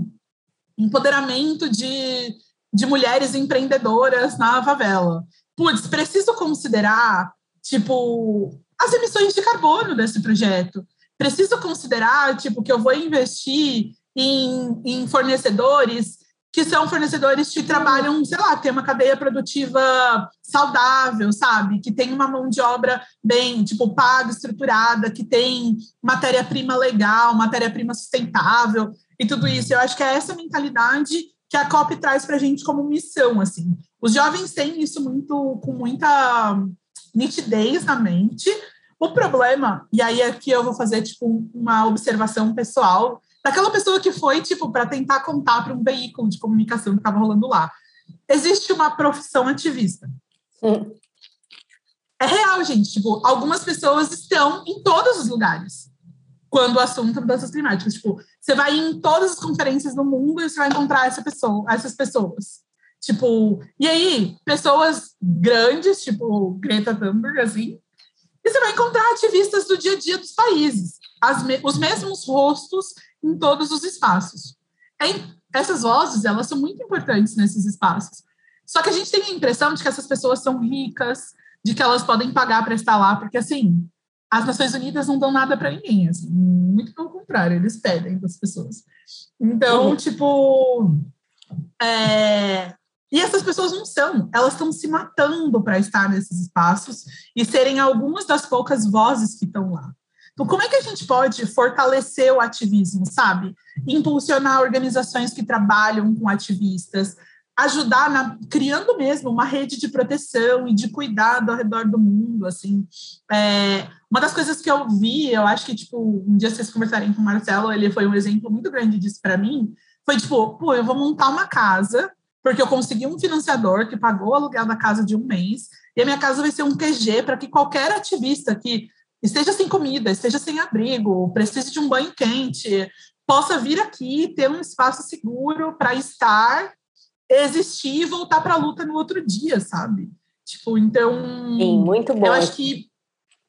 [SPEAKER 4] empoderamento de, de mulheres empreendedoras na favela. Putz, preciso considerar, tipo, as emissões de carbono desse projeto. Preciso considerar, tipo, que eu vou investir em, em fornecedores que são fornecedores que trabalham, sei lá, tem uma cadeia produtiva saudável, sabe? Que tem uma mão de obra bem, tipo, paga, estruturada, que tem matéria-prima legal, matéria-prima sustentável e tudo isso. Eu acho que é essa mentalidade que a COP traz para a gente como missão, assim. Os jovens têm isso muito, com muita nitidez na mente. O problema, e aí aqui eu vou fazer tipo uma observação pessoal daquela pessoa que foi tipo para tentar contar para um veículo de comunicação que estava rolando lá. Existe uma profissão ativista. Sim. É real, gente. Tipo, algumas pessoas estão em todos os lugares quando o assunto é mudanças climáticas. Tipo, você vai em todas as conferências do mundo e você vai encontrar essa pessoa, essas pessoas. Tipo, e aí, pessoas grandes, tipo Greta Thunberg, assim, E você vai encontrar ativistas do dia a dia dos países, me os mesmos rostos em todos os espaços. É, essas vozes, elas são muito importantes nesses espaços. Só que a gente tem a impressão de que essas pessoas são ricas, de que elas podem pagar para estar lá, porque assim, as Nações Unidas não dão nada para ninguém, assim, muito pelo contrário, eles pedem das pessoas. Então, uhum. tipo, é, e essas pessoas não são, elas estão se matando para estar nesses espaços e serem algumas das poucas vozes que estão lá. Então, como é que a gente pode fortalecer o ativismo, sabe? Impulsionar organizações que trabalham com ativistas, ajudar na, criando mesmo uma rede de proteção e de cuidado ao redor do mundo, assim. É, uma das coisas que eu vi, eu acho que, tipo, um dia vocês conversarem com o Marcelo, ele foi um exemplo muito grande disso para mim, foi tipo, pô, eu vou montar uma casa porque eu consegui um financiador que pagou o aluguel da casa de um mês, e a minha casa vai ser um QG para que qualquer ativista que esteja sem comida, esteja sem abrigo, precise de um banho quente, possa vir aqui, ter um espaço seguro para estar, existir e voltar para a luta no outro dia, sabe? Tipo, então.
[SPEAKER 2] Sim, muito bom.
[SPEAKER 4] Eu acho que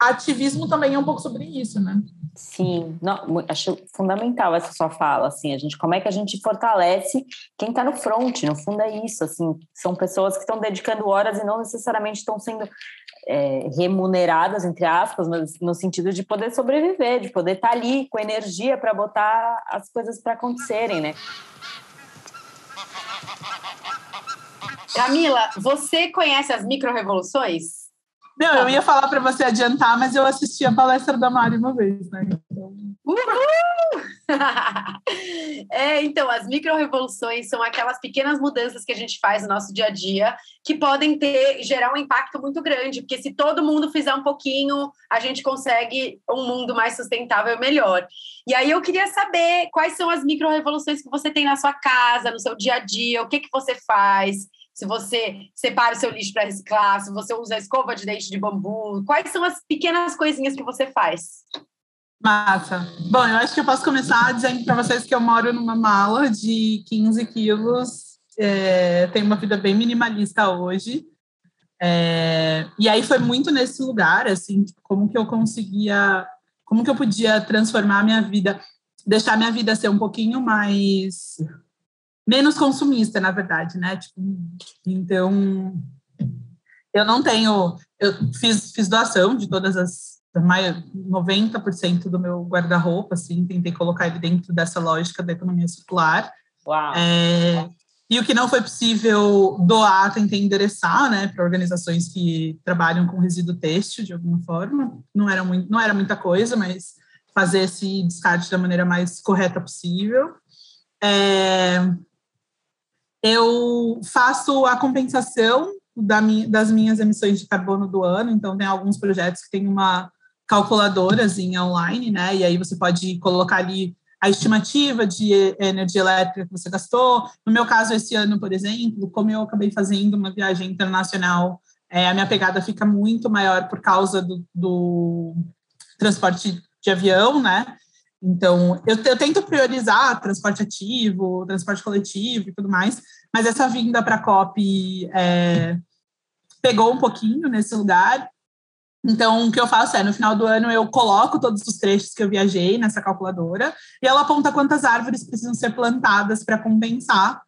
[SPEAKER 4] ativismo também é um pouco sobre isso, né?
[SPEAKER 2] Sim, não, acho fundamental essa sua fala, assim, a gente, como é que a gente fortalece quem está no front, no fundo é isso, assim, são pessoas que estão dedicando horas e não necessariamente estão sendo é, remuneradas, entre aspas, mas no sentido de poder sobreviver, de poder estar tá ali com energia para botar as coisas para acontecerem, né?
[SPEAKER 5] Camila, você conhece as micro-revoluções?
[SPEAKER 4] Não, eu ia falar para você adiantar, mas eu assisti a palestra da Mari uma vez, né? Então...
[SPEAKER 5] Uhul! é, então, as micro-revoluções são aquelas pequenas mudanças que a gente faz no nosso dia a dia que podem ter, gerar um impacto muito grande, porque se todo mundo fizer um pouquinho, a gente consegue um mundo mais sustentável e melhor. E aí eu queria saber quais são as micro-revoluções que você tem na sua casa, no seu dia a dia, o que, que você faz, se você separa o seu lixo para reciclar, se você usa escova de dente de bambu, quais são as pequenas coisinhas que você faz?
[SPEAKER 4] Massa. Bom, eu acho que eu posso começar dizendo para vocês que eu moro numa mala de 15 quilos, é, tenho uma vida bem minimalista hoje. É, e aí foi muito nesse lugar, assim, como que eu conseguia, como que eu podia transformar a minha vida, deixar minha vida ser um pouquinho mais menos consumista, na verdade, né? Tipo, então, eu não tenho. Eu fiz, fiz doação de todas as. 90% do meu guarda-roupa, assim, tentei colocar ele dentro dessa lógica da economia circular.
[SPEAKER 2] Uau!
[SPEAKER 4] É, e o que não foi possível doar, tentei endereçar, né, para organizações que trabalham com resíduo têxtil de alguma forma. Não era, muito, não era muita coisa, mas fazer esse descarte da maneira mais correta possível. É, eu faço a compensação da minha, das minhas emissões de carbono do ano, então tem alguns projetos que tem uma calculadorazinha online, né? E aí você pode colocar ali a estimativa de energia elétrica que você gastou. No meu caso, esse ano, por exemplo, como eu acabei fazendo uma viagem internacional, é, a minha pegada fica muito maior por causa do, do transporte de avião, né? Então, eu, eu tento priorizar transporte ativo, transporte coletivo e tudo mais, mas essa vinda para a COP é, pegou um pouquinho nesse lugar. Então, o que eu faço é, no final do ano, eu coloco todos os trechos que eu viajei nessa calculadora e ela aponta quantas árvores precisam ser plantadas para compensar.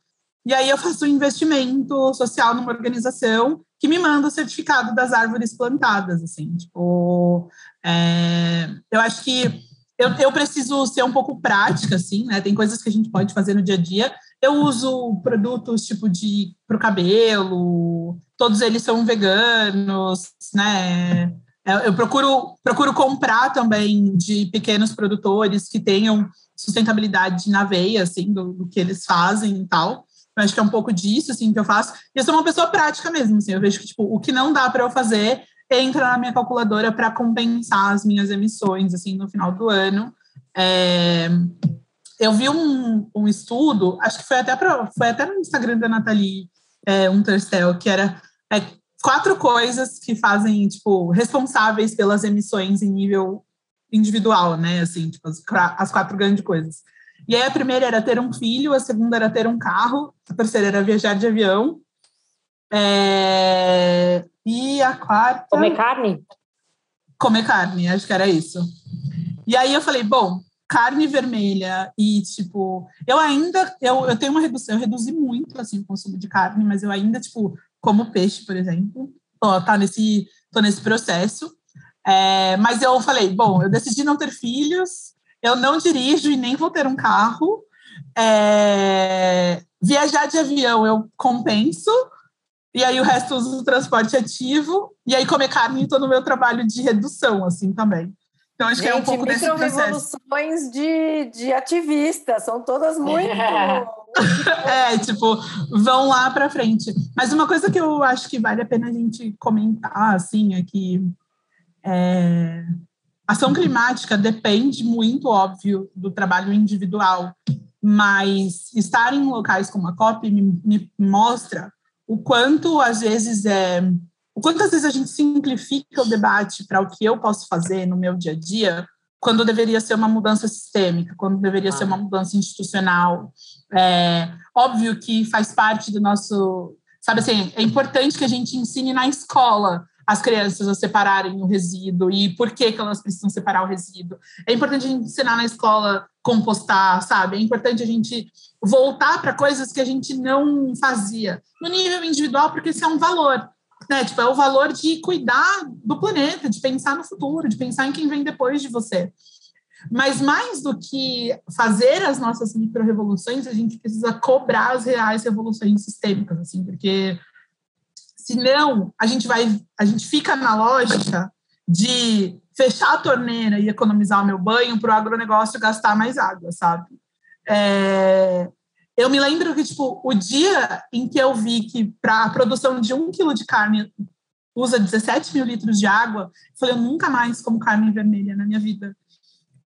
[SPEAKER 4] E aí eu faço um investimento social numa organização que me manda o certificado das árvores plantadas, assim, tipo, é, eu acho que eu, eu preciso ser um pouco prática, assim, né? Tem coisas que a gente pode fazer no dia a dia. Eu uso produtos tipo de para o cabelo, todos eles são veganos, né? Eu procuro, procuro comprar também de pequenos produtores que tenham sustentabilidade na veia, assim, do, do que eles fazem e tal. Eu acho que é um pouco disso, assim, que eu faço. E eu sou uma pessoa prática mesmo, assim. Eu vejo que, tipo, o que não dá para eu fazer, entra na minha calculadora para compensar as minhas emissões, assim, no final do ano. É, eu vi um, um, estudo, acho que foi até, pra, foi até no Instagram da Nathalie é, Unterstel, que era é, quatro coisas que fazem, tipo, responsáveis pelas emissões em nível individual, né, assim, tipo, as, as quatro grandes coisas. E aí a primeira era ter um filho, a segunda era ter um carro, a terceira era viajar de avião, é, e a quarta.
[SPEAKER 2] Comer carne?
[SPEAKER 4] comer carne, acho que era isso. E aí eu falei, bom, carne vermelha e tipo, eu ainda eu, eu tenho uma redução, eu reduzi muito assim o consumo de carne, mas eu ainda tipo como peixe, por exemplo. Ó, tá nesse tô nesse processo. É, mas eu falei, bom, eu decidi não ter filhos, eu não dirijo e nem vou ter um carro. É, viajar de avião eu compenso, e aí o resto uso o transporte ativo, e aí comer carne estou no meu trabalho de redução, assim, também. Então, acho Gente, que é um pouco desse processo.
[SPEAKER 3] revoluções de, de ativistas, são todas muito...
[SPEAKER 4] é, tipo, vão lá para frente. Mas uma coisa que eu acho que vale a pena a gente comentar, assim, é que é, ação climática depende muito, óbvio, do trabalho individual, mas estar em locais como a COP me, me mostra o quanto, às vezes, é o quanto às vezes a gente simplifica o debate para o que eu posso fazer no meu dia a dia, quando deveria ser uma mudança sistêmica, quando deveria ah. ser uma mudança institucional. É, óbvio que faz parte do nosso. Sabe assim, é importante que a gente ensine na escola as crianças a separarem o resíduo e por que, que elas precisam separar o resíduo. É importante a gente ensinar na escola compostar, sabe? É importante a gente voltar para coisas que a gente não fazia no nível individual, porque isso é um valor né? Tipo, é o valor de cuidar do planeta, de pensar no futuro, de pensar em quem vem depois de você. Mas mais do que fazer as nossas micro-revoluções, a gente precisa cobrar as reais revoluções sistêmicas, assim, porque senão a gente vai, a gente fica na lógica de fechar a torneira e economizar o meu banho para o agronegócio gastar mais água, sabe? É, eu me lembro que, tipo, o dia em que eu vi que para a produção de um quilo de carne usa 17 mil litros de água, eu falei, eu nunca mais como carne vermelha na minha vida.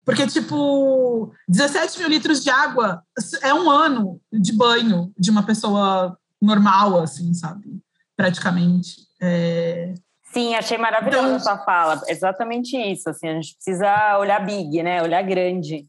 [SPEAKER 4] Porque, tipo, 17 mil litros de água é um ano de banho de uma pessoa normal, assim, sabe? Praticamente. É...
[SPEAKER 2] Sim, achei maravilhosa então, a sua fala. Exatamente isso, assim, a gente precisa olhar big, né? Olhar grande.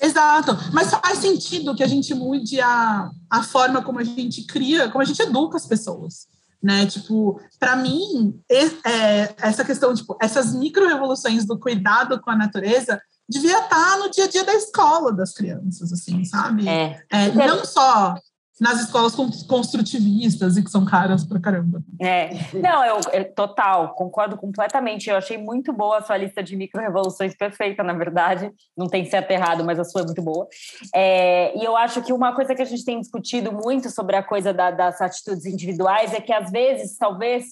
[SPEAKER 4] Exato, mas faz sentido que a gente mude a, a forma como a gente cria, como a gente educa as pessoas, né? Tipo, para mim, é, essa questão, tipo, essas micro-revoluções do cuidado com a natureza devia estar no dia a dia da escola das crianças, assim, sabe? É. é não só nas escolas construtivistas e que são caras pra caramba.
[SPEAKER 2] É, não, eu, eu, total, concordo completamente. Eu achei muito boa a sua lista de micro-revoluções, perfeita, na verdade. Não tem certo errado, mas a sua é muito boa. É, e eu acho que uma coisa que a gente tem discutido muito sobre a coisa da, das atitudes individuais é que, às vezes, talvez,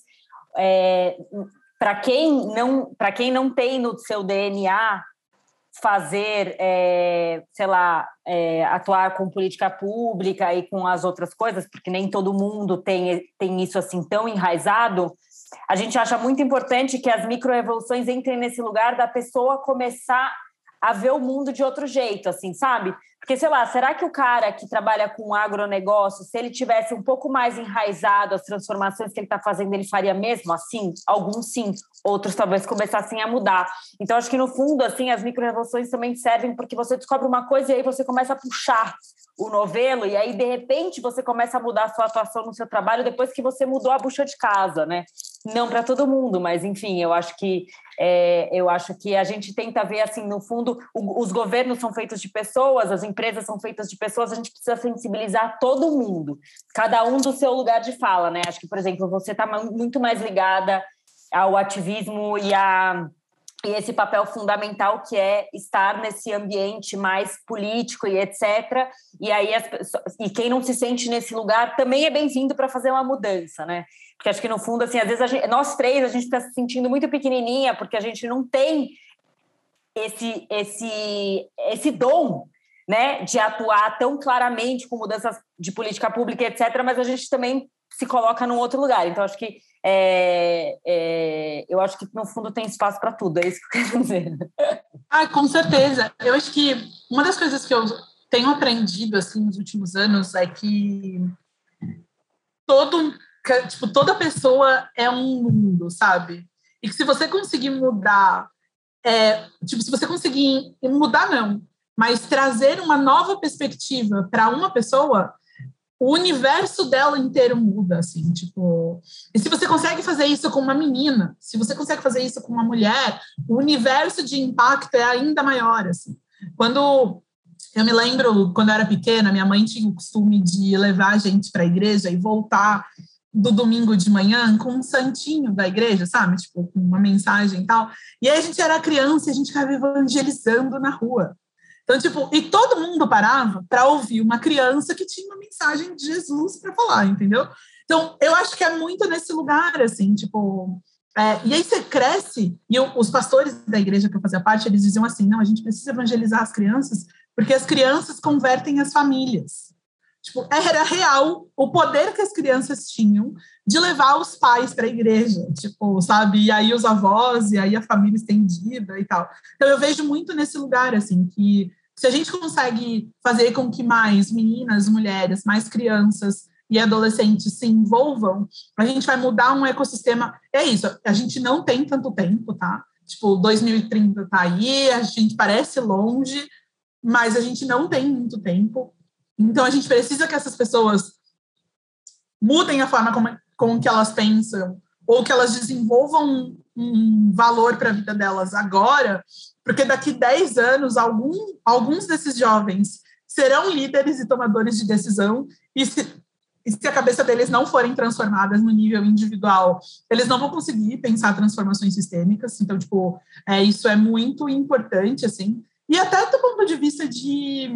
[SPEAKER 2] é, para quem, não, quem não tem no seu DNA fazer, é, sei lá, é, atuar com política pública e com as outras coisas, porque nem todo mundo tem, tem isso assim tão enraizado, a gente acha muito importante que as microevoluções entrem nesse lugar da pessoa começar a ver o mundo de outro jeito, assim, sabe? Porque, sei lá, será que o cara que trabalha com agronegócio, se ele tivesse um pouco mais enraizado as transformações que ele está fazendo, ele faria mesmo assim? Alguns sim, outros talvez começassem a mudar. Então, acho que no fundo, assim, as microrevoluções também servem porque você descobre uma coisa e aí você começa a puxar o novelo e aí de repente você começa a mudar a sua atuação no seu trabalho depois que você mudou a bucha de casa, né? Não para todo mundo, mas enfim, eu acho que é, eu acho que a gente tenta ver assim, no fundo, o, os governos são feitos de pessoas, as empresas são feitas de pessoas, a gente precisa sensibilizar todo mundo, cada um do seu lugar de fala, né? Acho que, por exemplo, você está muito mais ligada ao ativismo e a e esse papel fundamental que é estar nesse ambiente mais político e etc. E aí e quem não se sente nesse lugar também é bem-vindo para fazer uma mudança, né? Porque acho que no fundo assim, às vezes gente, nós três a gente está se sentindo muito pequenininha porque a gente não tem esse esse esse dom né, de atuar tão claramente com mudanças de política pública, etc., mas a gente também se coloca num outro lugar. Então, acho que é, é, eu acho que no fundo tem espaço para tudo, é isso que eu quero dizer.
[SPEAKER 4] Ah, com certeza. Eu acho que uma das coisas que eu tenho aprendido assim nos últimos anos é que todo tipo toda pessoa é um mundo, sabe? E que se você conseguir mudar, é, tipo se você conseguir mudar não, mas trazer uma nova perspectiva para uma pessoa, o universo dela inteiro muda, assim, tipo. E se você consegue fazer isso com uma menina, se você consegue fazer isso com uma mulher, o universo de impacto é ainda maior, assim. Quando eu me lembro, quando eu era pequena, minha mãe tinha o costume de levar a gente para a igreja e voltar do domingo de manhã com um santinho da igreja, sabe? Tipo, com uma mensagem e tal. E aí a gente era criança e a gente ficava evangelizando na rua. Então, tipo, e todo mundo parava para ouvir uma criança que tinha uma mensagem de Jesus para falar, entendeu? Então, eu acho que é muito nesse lugar, assim, tipo. É, e aí você cresce, e eu, os pastores da igreja que eu fazia parte, eles diziam assim: não, a gente precisa evangelizar as crianças, porque as crianças convertem as famílias. Tipo, era real o poder que as crianças tinham de levar os pais para a igreja, tipo, sabe? E aí os avós, e aí a família estendida e tal. Então eu vejo muito nesse lugar, assim, que se a gente consegue fazer com que mais meninas, mulheres, mais crianças e adolescentes se envolvam, a gente vai mudar um ecossistema. É isso, a gente não tem tanto tempo, tá? Tipo, 2030 tá aí, a gente parece longe, mas a gente não tem muito tempo. Então, a gente precisa que essas pessoas mudem a forma como, como que elas pensam, ou que elas desenvolvam um, um valor para a vida delas agora, porque daqui 10 anos, algum, alguns desses jovens serão líderes e tomadores de decisão, e se, e se a cabeça deles não forem transformadas no nível individual, eles não vão conseguir pensar transformações sistêmicas. Então, tipo, é, isso é muito importante, assim. E até do ponto de vista de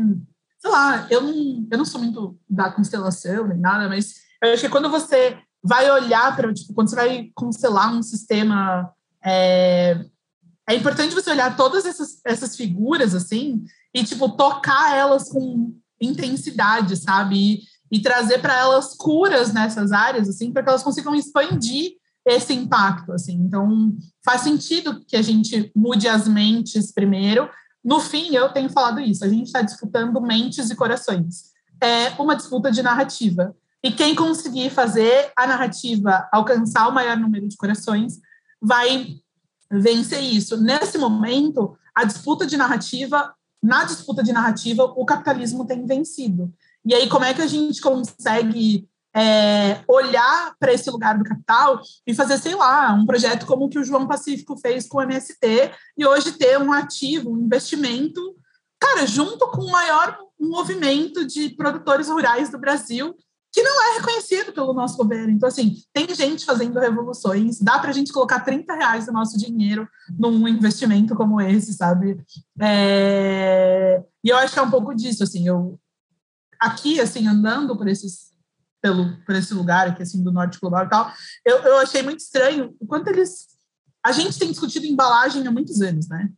[SPEAKER 4] sei lá, eu não, eu não sou muito da constelação nem nada, mas eu acho que quando você vai olhar para, tipo, quando você vai constelar um sistema, é, é importante você olhar todas essas, essas figuras, assim, e, tipo, tocar elas com intensidade, sabe? E, e trazer para elas curas nessas áreas, assim, para que elas consigam expandir esse impacto, assim. Então, faz sentido que a gente mude as mentes primeiro no fim, eu tenho falado isso, a gente está disputando mentes e corações. É uma disputa de narrativa. E quem conseguir fazer a narrativa alcançar o maior número de corações vai vencer isso. Nesse momento, a disputa de narrativa, na disputa de narrativa, o capitalismo tem vencido. E aí, como é que a gente consegue é, olhar para esse lugar do capital e fazer, sei lá, um projeto como o que o João Pacífico fez com o MST e hoje ter um ativo, um investimento, cara, junto com o maior movimento de produtores rurais do Brasil, que não é reconhecido pelo nosso governo. Então, assim, tem gente fazendo revoluções, dá para a gente colocar 30 reais do nosso dinheiro num investimento como esse, sabe? É... E eu acho que é um pouco disso, assim, eu aqui, assim, andando por esses pelo, por esse lugar aqui, assim, do norte global e tal, eu, eu achei muito estranho o quanto eles... A gente tem discutido embalagem há muitos anos, né?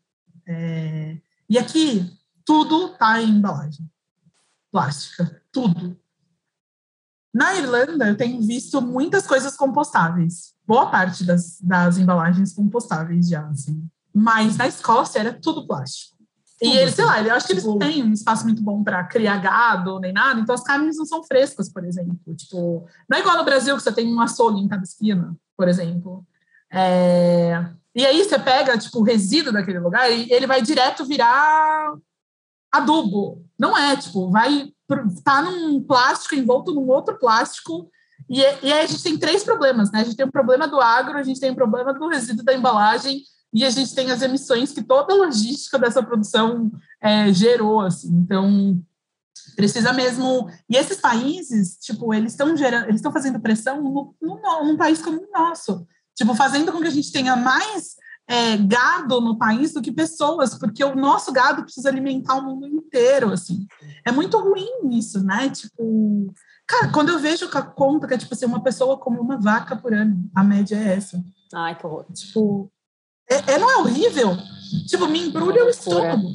[SPEAKER 4] É, e aqui, tudo tá em embalagem plástica, tudo. Na Irlanda, eu tenho visto muitas coisas compostáveis. Boa parte das, das embalagens compostáveis já, assim. Mas na Escócia era tudo plástico. E eles, sei lá, eu acho que eles não têm um espaço muito bom para criar gado nem nada, então as carnes não são frescas, por exemplo. Tipo, não é igual no Brasil que você tem um açougue em cada esquina, por exemplo. É... E aí você pega, tipo, o resíduo daquele lugar e ele vai direto virar adubo. Não é, tipo, vai tá num plástico envolto num outro plástico. E, e aí a gente tem três problemas, né? A gente tem o problema do agro, a gente tem o problema do resíduo da embalagem e a gente tem as emissões que toda a logística dessa produção é, gerou, assim. Então, precisa mesmo... E esses países, tipo, eles estão gerando, eles estão fazendo pressão no, no, num país como o nosso, tipo, fazendo com que a gente tenha mais é, gado no país do que pessoas, porque o nosso gado precisa alimentar o mundo inteiro, assim. É muito ruim isso, né? Tipo, cara, quando eu vejo a conta que é, tipo assim, uma pessoa come uma vaca por ano, a média é essa.
[SPEAKER 3] Ai, que horror.
[SPEAKER 4] Tipo, é, é, não é horrível? Tipo, me embrulha é o estômago.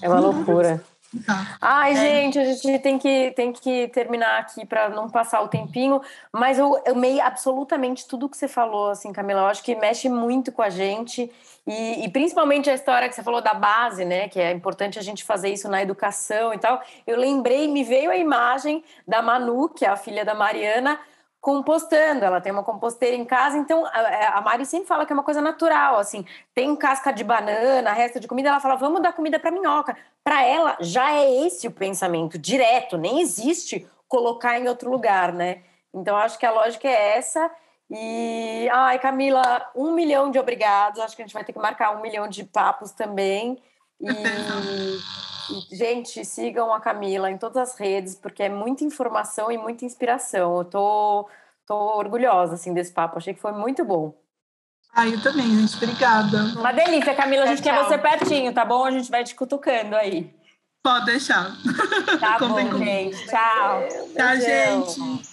[SPEAKER 3] É uma loucura. Tá. Ai, é. gente, a gente tem que, tem que terminar aqui para não passar o tempinho, mas eu amei absolutamente tudo que você falou, assim, Camila. Eu acho que mexe muito com a gente e, e, principalmente a história que você falou da base, né? Que é importante a gente fazer isso na educação e tal. Eu lembrei, me veio a imagem da Manu, que é a filha da Mariana, compostando, ela tem uma composteira em casa, então a, Mari sempre fala que é uma coisa natural, assim, tem casca de banana, resto de comida, ela fala, vamos dar comida para minhoca. Para ela, já é esse o pensamento, direto, nem existe colocar em outro lugar, né? Então, acho que a lógica é essa. E, ai, Camila, um milhão de obrigados. Acho que a gente vai ter que marcar um milhão de papos também. E, gente, sigam a Camila em todas as redes, porque é muita informação e muita inspiração. Eu tô, tô orgulhosa, assim, desse papo. Achei que foi muito bom.
[SPEAKER 4] Ah, eu também, gente. Obrigada.
[SPEAKER 2] Uma delícia, Camila. A gente quer você pertinho, tá bom? A gente vai te cutucando aí.
[SPEAKER 4] Pode deixar.
[SPEAKER 2] Tá bom, gente. Tchau.
[SPEAKER 4] Tchau, gente.